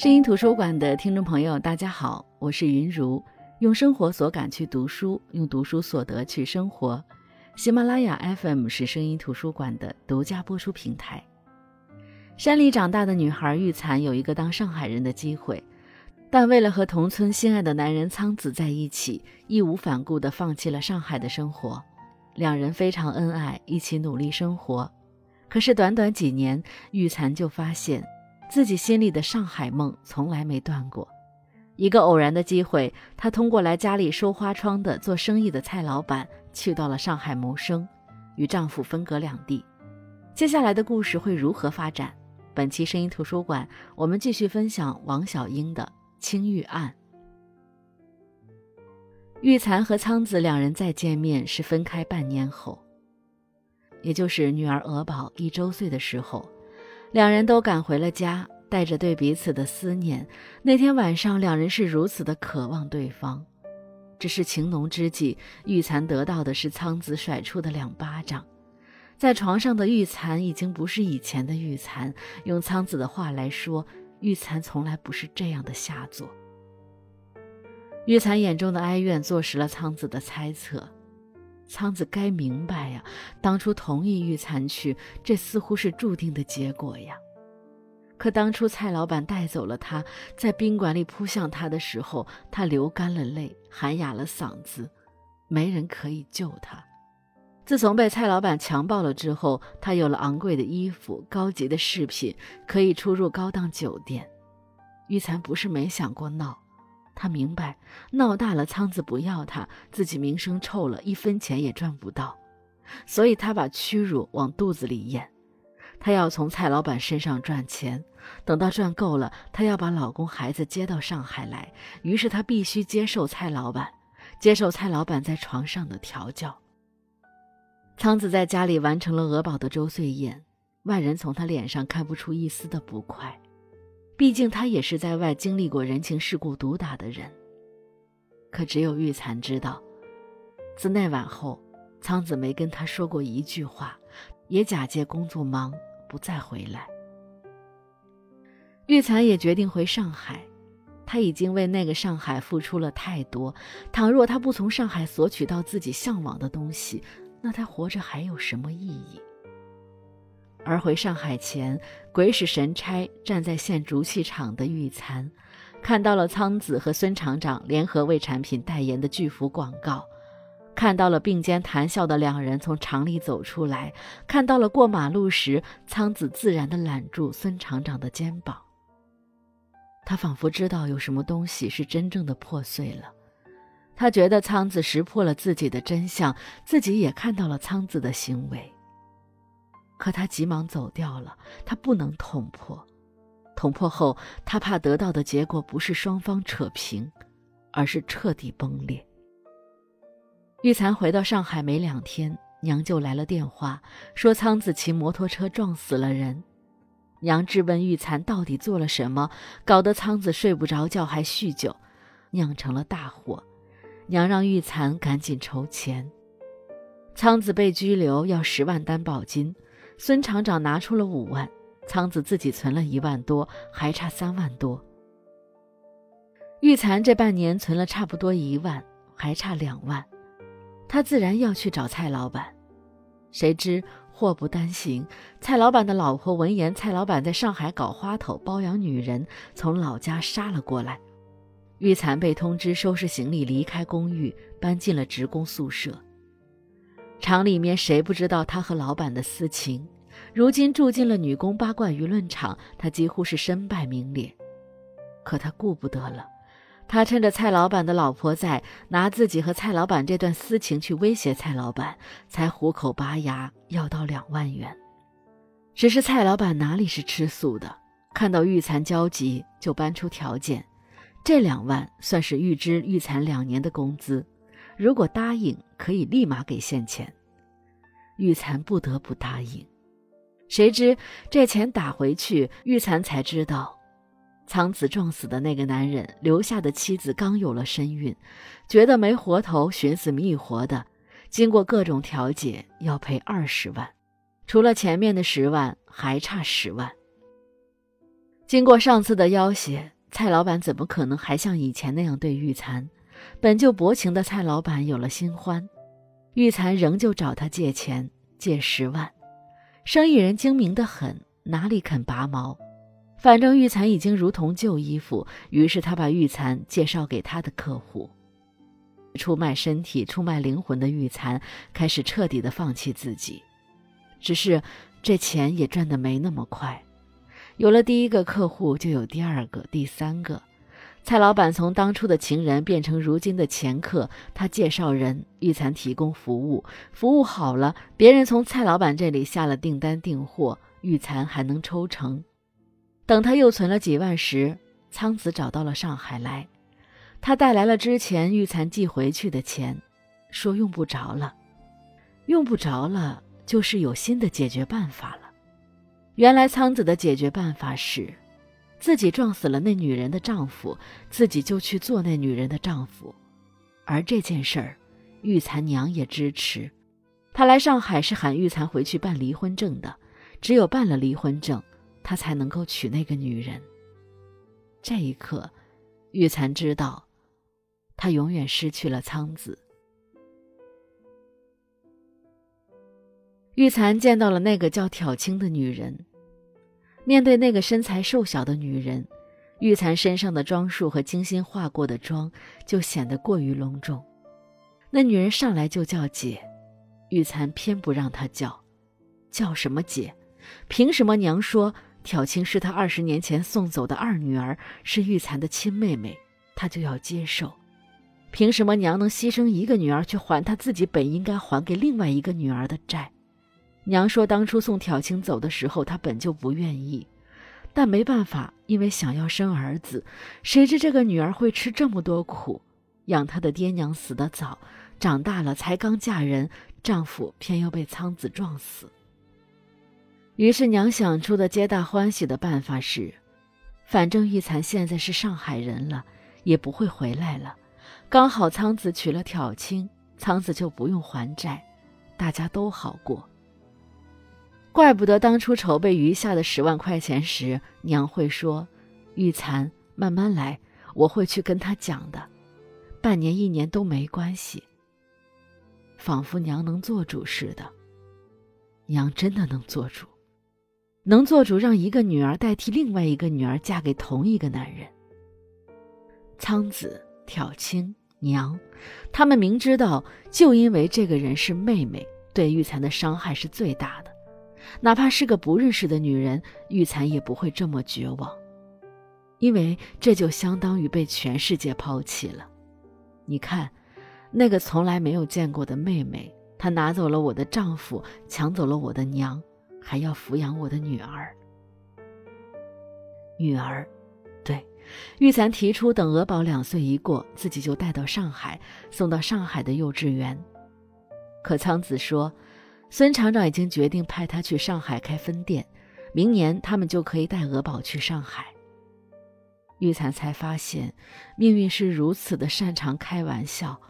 声音图书馆的听众朋友，大家好，我是云如，用生活所感去读书，用读书所得去生活。喜马拉雅 FM 是声音图书馆的独家播出平台。山里长大的女孩玉蚕有一个当上海人的机会，但为了和同村心爱的男人苍子在一起，义无反顾地放弃了上海的生活。两人非常恩爱，一起努力生活。可是短短几年，玉蚕就发现。自己心里的上海梦从来没断过。一个偶然的机会，她通过来家里收花窗的做生意的蔡老板，去到了上海谋生，与丈夫分隔两地。接下来的故事会如何发展？本期声音图书馆，我们继续分享王小英的《青玉案》。玉蚕和苍子两人再见面是分开半年后，也就是女儿娥宝一周岁的时候。两人都赶回了家，带着对彼此的思念。那天晚上，两人是如此的渴望对方。只是情浓之际，玉蚕得到的是苍子甩出的两巴掌。在床上的玉蚕已经不是以前的玉蚕。用苍子的话来说，玉蚕从来不是这样的下作。玉蚕眼中的哀怨坐实了苍子的猜测。苍子该明白呀，当初同意玉蚕去，这似乎是注定的结果呀。可当初蔡老板带走了他，在宾馆里扑向他的时候，他流干了泪，喊哑了嗓子，没人可以救他。自从被蔡老板强暴了之后，他有了昂贵的衣服、高级的饰品，可以出入高档酒店。玉蚕不是没想过闹。他明白，闹大了，仓子不要他，自己名声臭了，一分钱也赚不到，所以他把屈辱往肚子里咽。他要从蔡老板身上赚钱，等到赚够了，他要把老公孩子接到上海来。于是他必须接受蔡老板，接受蔡老板在床上的调教。仓子在家里完成了鹅宝的周岁宴，外人从他脸上看不出一丝的不快。毕竟他也是在外经历过人情世故毒打的人，可只有玉蚕知道，自那晚后，苍子没跟他说过一句话，也假借工作忙不再回来。玉蚕也决定回上海，他已经为那个上海付出了太多，倘若他不从上海索取到自己向往的东西，那他活着还有什么意义？而回上海前，鬼使神差站在县竹器厂的玉蚕，看到了苍子和孙厂长联合为产品代言的巨幅广告，看到了并肩谈笑的两人从厂里走出来，看到了过马路时苍子自然地揽住孙厂长的肩膀。他仿佛知道有什么东西是真正的破碎了，他觉得苍子识破了自己的真相，自己也看到了苍子的行为。可他急忙走掉了，他不能捅破，捅破后，他怕得到的结果不是双方扯平，而是彻底崩裂。玉蚕回到上海没两天，娘就来了电话，说苍子骑摩托车撞死了人。娘质问玉蚕到底做了什么，搞得苍子睡不着觉，还酗酒，酿成了大祸。娘让玉蚕赶紧筹钱。苍子被拘留，要十万担保金。孙厂长拿出了五万，仓子自己存了一万多，还差三万多。玉蚕这半年存了差不多一万，还差两万，他自然要去找蔡老板。谁知祸不单行，蔡老板的老婆闻言，蔡老板在上海搞花头包养女人，从老家杀了过来。玉蚕被通知收拾行李离开公寓，搬进了职工宿舍。厂里面谁不知道他和老板的私情？如今住进了女工八卦舆论场，他几乎是身败名裂。可他顾不得了，他趁着蔡老板的老婆在，拿自己和蔡老板这段私情去威胁蔡老板，才虎口拔牙要到两万元。只是蔡老板哪里是吃素的，看到玉蚕焦急，就搬出条件：这两万算是预支玉蚕两年的工资。如果答应，可以立马给现钱。玉蚕不得不答应。谁知这钱打回去，玉蚕才知道，苍子撞死的那个男人留下的妻子刚有了身孕，觉得没活头，寻死觅活的。经过各种调解，要赔二十万，除了前面的十万，还差十万。经过上次的要挟，蔡老板怎么可能还像以前那样对玉蚕？本就薄情的蔡老板有了新欢，玉蚕仍旧找他借钱，借十万。生意人精明的很，哪里肯拔毛？反正玉蚕已经如同旧衣服，于是他把玉蚕介绍给他的客户。出卖身体、出卖灵魂的玉蚕开始彻底的放弃自己，只是这钱也赚得没那么快。有了第一个客户，就有第二个、第三个。蔡老板从当初的情人变成如今的掮客，他介绍人，玉蚕提供服务，服务好了，别人从蔡老板这里下了订单订货，玉蚕还能抽成。等他又存了几万时，苍子找到了上海来，他带来了之前玉蚕寄回去的钱，说用不着了，用不着了，就是有新的解决办法了。原来苍子的解决办法是。自己撞死了那女人的丈夫，自己就去做那女人的丈夫，而这件事儿，玉蚕娘也支持。她来上海是喊玉蚕回去办离婚证的，只有办了离婚证，她才能够娶那个女人。这一刻，玉蚕知道，她永远失去了苍子。玉蚕见到了那个叫挑青的女人。面对那个身材瘦小的女人，玉蚕身上的装束和精心化过的妆就显得过于隆重。那女人上来就叫姐，玉蚕偏不让她叫，叫什么姐？凭什么娘说挑青是她二十年前送走的二女儿，是玉蚕的亲妹妹，她就要接受？凭什么娘能牺牲一个女儿去还她自己本应该还给另外一个女儿的债？娘说，当初送挑青走的时候，她本就不愿意，但没办法，因为想要生儿子。谁知这个女儿会吃这么多苦，养她的爹娘死得早，长大了才刚嫁人，丈夫偏又被苍子撞死。于是娘想出的皆大欢喜的办法是，反正玉蚕现在是上海人了，也不会回来了，刚好苍子娶了挑青，苍子就不用还债，大家都好过。怪不得当初筹备余下的十万块钱时，娘会说：“玉蚕，慢慢来，我会去跟他讲的，半年一年都没关系。”仿佛娘能做主似的，娘真的能做主，能做主让一个女儿代替另外一个女儿嫁给同一个男人。苍子、挑青、娘，他们明知道，就因为这个人是妹妹，对玉蚕的伤害是最大的。哪怕是个不认识的女人，玉蚕也不会这么绝望，因为这就相当于被全世界抛弃了。你看，那个从来没有见过的妹妹，她拿走了我的丈夫，抢走了我的娘，还要抚养我的女儿。女儿，对，玉蚕提出等鹅宝两岁一过，自己就带到上海，送到上海的幼稚园。可苍子说。孙厂长已经决定派他去上海开分店，明年他们就可以带鹅宝去上海。玉蚕才发现，命运是如此的擅长开玩笑。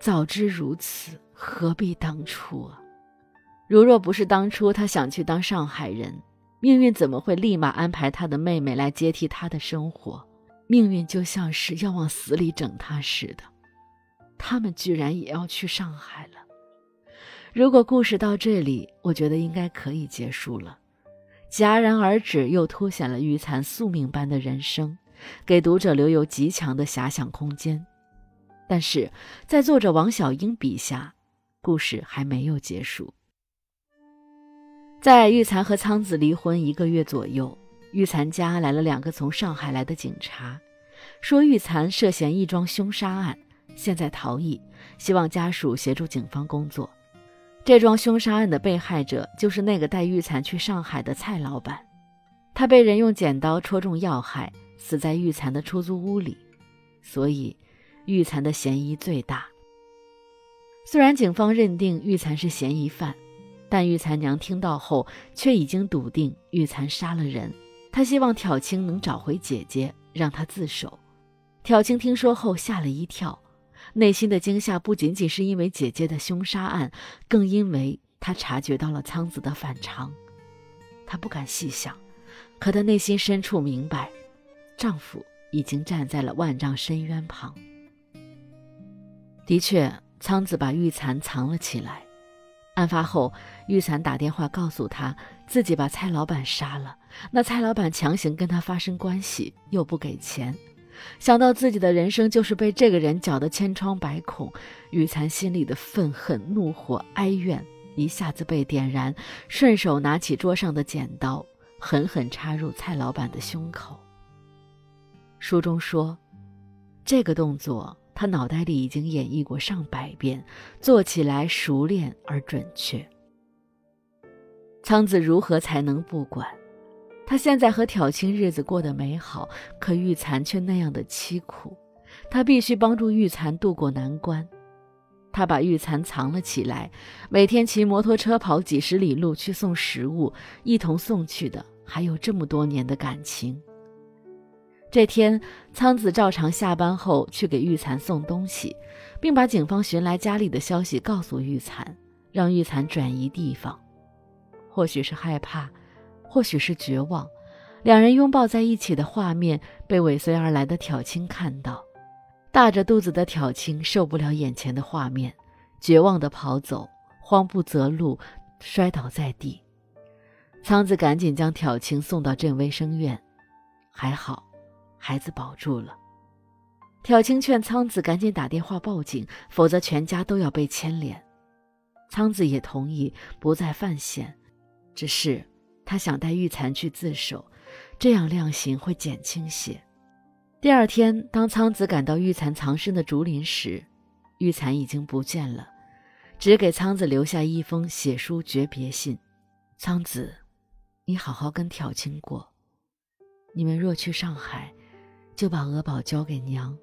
早知如此，何必当初啊！如若不是当初他想去当上海人，命运怎么会立马安排他的妹妹来接替他的生活？命运就像是要往死里整他似的。他们居然也要去上海了。如果故事到这里，我觉得应该可以结束了。戛然而止，又凸显了玉蚕宿命般的人生，给读者留有极强的遐想空间。但是在作者王小英笔下，故事还没有结束。在玉蚕和苍子离婚一个月左右，玉蚕家来了两个从上海来的警察，说玉蚕涉嫌一桩凶杀案，现在逃逸，希望家属协助警方工作。这桩凶杀案的被害者就是那个带玉蚕去上海的蔡老板，他被人用剪刀戳中要害，死在玉蚕的出租屋里，所以玉蚕的嫌疑最大。虽然警方认定玉蚕是嫌疑犯，但玉蚕娘听到后却已经笃定玉蚕杀了人。她希望挑青能找回姐姐，让她自首。挑青听说后吓了一跳。内心的惊吓不仅仅是因为姐姐的凶杀案，更因为他察觉到了苍子的反常。他不敢细想，可她内心深处明白，丈夫已经站在了万丈深渊旁。的确，仓子把玉蚕藏了起来。案发后，玉蚕打电话告诉他自己把蔡老板杀了。那蔡老板强行跟他发生关系，又不给钱。想到自己的人生就是被这个人搅得千疮百孔，雨蚕心里的愤恨、怒火、哀怨一下子被点燃，顺手拿起桌上的剪刀，狠狠插入蔡老板的胸口。书中说，这个动作他脑袋里已经演绎过上百遍，做起来熟练而准确。仓子如何才能不管？他现在和挑青日子过得美好，可玉蚕却那样的凄苦。他必须帮助玉蚕渡过难关。他把玉蚕藏了起来，每天骑摩托车跑几十里路去送食物，一同送去的还有这么多年的感情。这天，仓子照常下班后去给玉蚕送东西，并把警方寻来家里的消息告诉玉蚕，让玉蚕转移地方。或许是害怕。或许是绝望，两人拥抱在一起的画面被尾随而来的挑青看到，大着肚子的挑青受不了眼前的画面，绝望地跑走，慌不择路，摔倒在地。仓子赶紧将挑青送到镇卫生院，还好，孩子保住了。挑青劝仓子赶紧打电话报警，否则全家都要被牵连。仓子也同意不再犯险，只是。他想带玉蚕去自首，这样量刑会减轻些。第二天，当仓子赶到玉蚕藏身的竹林时，玉蚕已经不见了，只给仓子留下一封写书诀别信：“仓子，你好好跟挑青过。你们若去上海，就把鹅宝交给娘。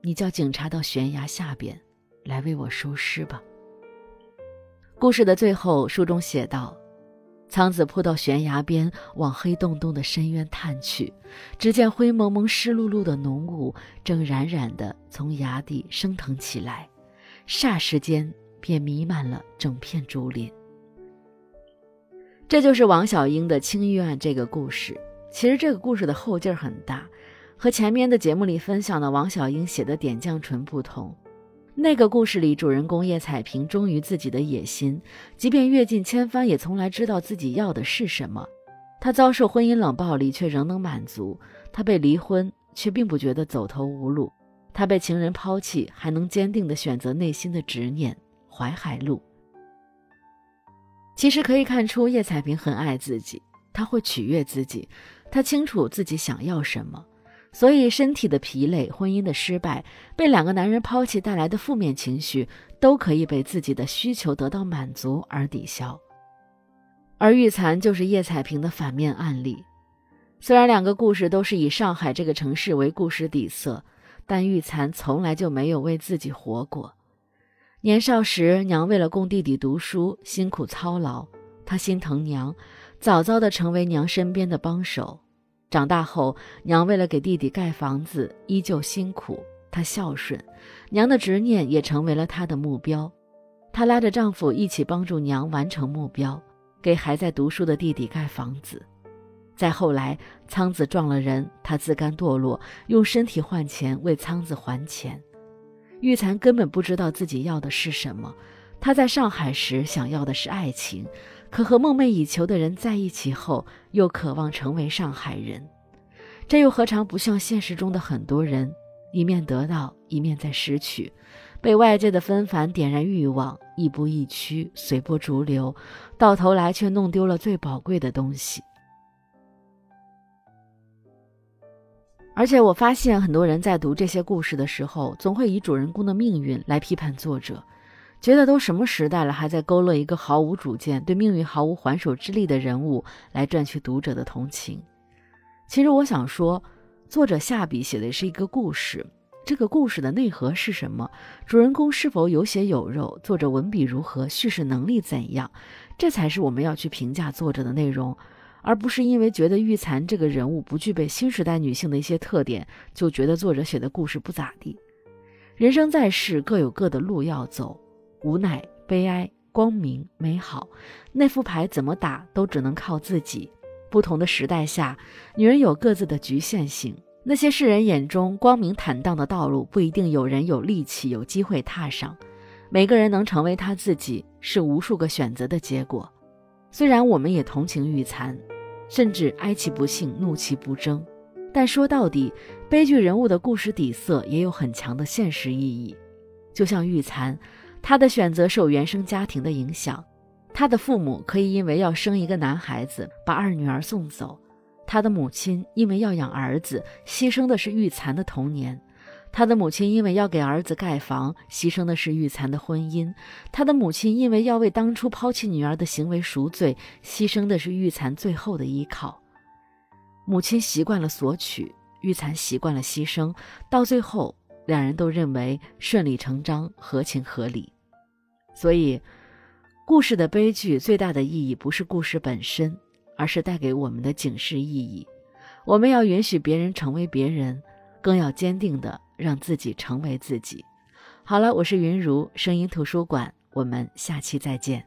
你叫警察到悬崖下边来为我收尸吧。”故事的最后，书中写道。仓子扑到悬崖边，往黑洞洞的深渊探去。只见灰蒙蒙、湿漉漉的浓雾正冉冉地从崖底升腾起来，霎时间便弥漫了整片竹林。这就是王小英的《青玉案》这个故事。其实这个故事的后劲儿很大，和前面的节目里分享的王小英写的《点绛唇》不同。那个故事里，主人公叶彩萍忠于自己的野心，即便阅尽千帆，也从来知道自己要的是什么。她遭受婚姻冷暴力，却仍能满足；她被离婚，却并不觉得走投无路；她被情人抛弃，还能坚定地选择内心的执念——淮海路。其实可以看出，叶彩萍很爱自己，她会取悦自己，她清楚自己想要什么。所以，身体的疲累、婚姻的失败、被两个男人抛弃带来的负面情绪，都可以被自己的需求得到满足而抵消。而玉蚕就是叶彩萍的反面案例。虽然两个故事都是以上海这个城市为故事底色，但玉蚕从来就没有为自己活过。年少时，娘为了供弟弟读书辛苦操劳，她心疼娘，早早的成为娘身边的帮手。长大后，娘为了给弟弟盖房子，依旧辛苦。她孝顺，娘的执念也成为了她的目标。她拉着丈夫一起帮助娘完成目标，给还在读书的弟弟盖房子。再后来，仓子撞了人，她自甘堕落，用身体换钱为仓子还钱。玉蚕根本不知道自己要的是什么。她在上海时想要的是爱情。可和梦寐以求的人在一起后，又渴望成为上海人，这又何尝不像现实中的很多人，一面得到，一面在失去，被外界的纷繁点燃欲望，亦步亦趋，随波逐流，到头来却弄丢了最宝贵的东西。而且我发现，很多人在读这些故事的时候，总会以主人公的命运来批判作者。觉得都什么时代了，还在勾勒一个毫无主见、对命运毫无还手之力的人物来赚取读者的同情。其实我想说，作者下笔写的是一个故事，这个故事的内核是什么？主人公是否有血有肉？作者文笔如何？叙事能力怎样？这才是我们要去评价作者的内容，而不是因为觉得玉蚕这个人物不具备新时代女性的一些特点，就觉得作者写的故事不咋地。人生在世，各有各的路要走。无奈、悲哀、光明、美好，那副牌怎么打都只能靠自己。不同的时代下，女人有各自的局限性。那些世人眼中光明坦荡的道路，不一定有人有力气、有机会踏上。每个人能成为他自己，是无数个选择的结果。虽然我们也同情玉蚕，甚至哀其不幸，怒其不争，但说到底，悲剧人物的故事底色也有很强的现实意义。就像玉蚕，她的选择受原生家庭的影响。他的父母可以因为要生一个男孩子，把二女儿送走；他的母亲因为要养儿子，牺牲的是玉蚕的童年；他的母亲因为要给儿子盖房，牺牲的是玉蚕的婚姻；他的母亲因为要为当初抛弃女儿的行为赎罪，牺牲的是玉蚕最后的依靠。母亲习惯了索取，玉蚕习惯了牺牲，到最后，两人都认为顺理成章、合情合理，所以。故事的悲剧最大的意义不是故事本身，而是带给我们的警示意义。我们要允许别人成为别人，更要坚定的让自己成为自己。好了，我是云如声音图书馆，我们下期再见。